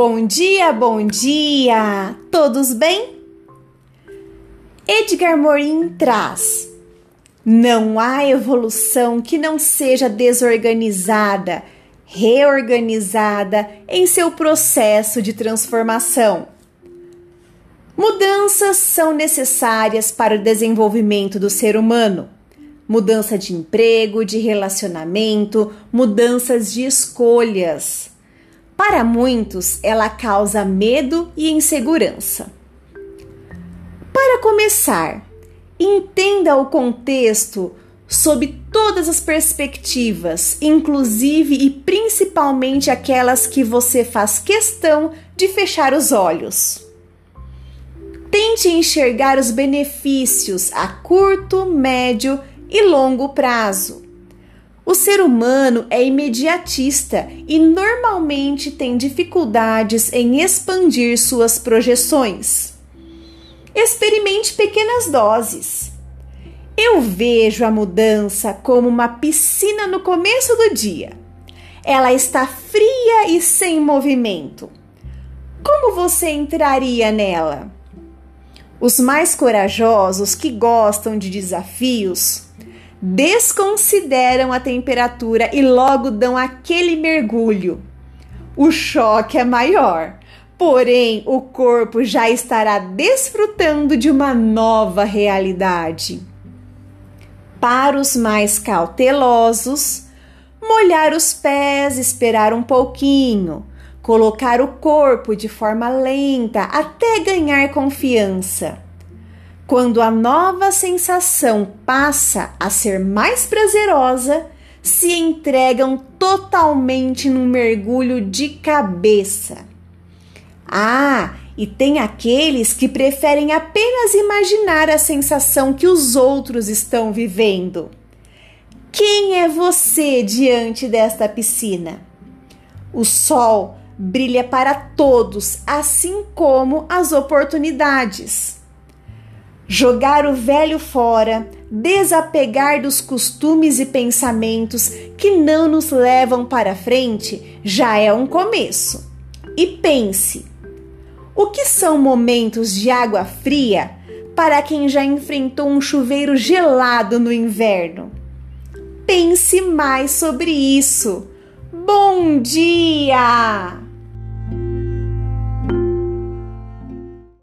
Bom dia, bom dia! Todos bem? Edgar Morin traz: Não há evolução que não seja desorganizada, reorganizada em seu processo de transformação. Mudanças são necessárias para o desenvolvimento do ser humano. Mudança de emprego, de relacionamento, mudanças de escolhas. Para muitos, ela causa medo e insegurança. Para começar, entenda o contexto sob todas as perspectivas, inclusive e principalmente aquelas que você faz questão de fechar os olhos. Tente enxergar os benefícios a curto, médio e longo prazo. O ser humano é imediatista e normalmente tem dificuldades em expandir suas projeções. Experimente pequenas doses. Eu vejo a mudança como uma piscina no começo do dia. Ela está fria e sem movimento. Como você entraria nela? Os mais corajosos que gostam de desafios desconsideram a temperatura e logo dão aquele mergulho. O choque é maior, porém o corpo já estará desfrutando de uma nova realidade. Para os mais cautelosos, molhar os pés, esperar um pouquinho, colocar o corpo de forma lenta até ganhar confiança quando a nova sensação passa a ser mais prazerosa, se entregam totalmente num mergulho de cabeça. Ah, e tem aqueles que preferem apenas imaginar a sensação que os outros estão vivendo. Quem é você diante desta piscina? O sol brilha para todos, assim como as oportunidades. Jogar o velho fora, desapegar dos costumes e pensamentos que não nos levam para frente já é um começo. E pense: o que são momentos de água fria para quem já enfrentou um chuveiro gelado no inverno? Pense mais sobre isso. Bom dia!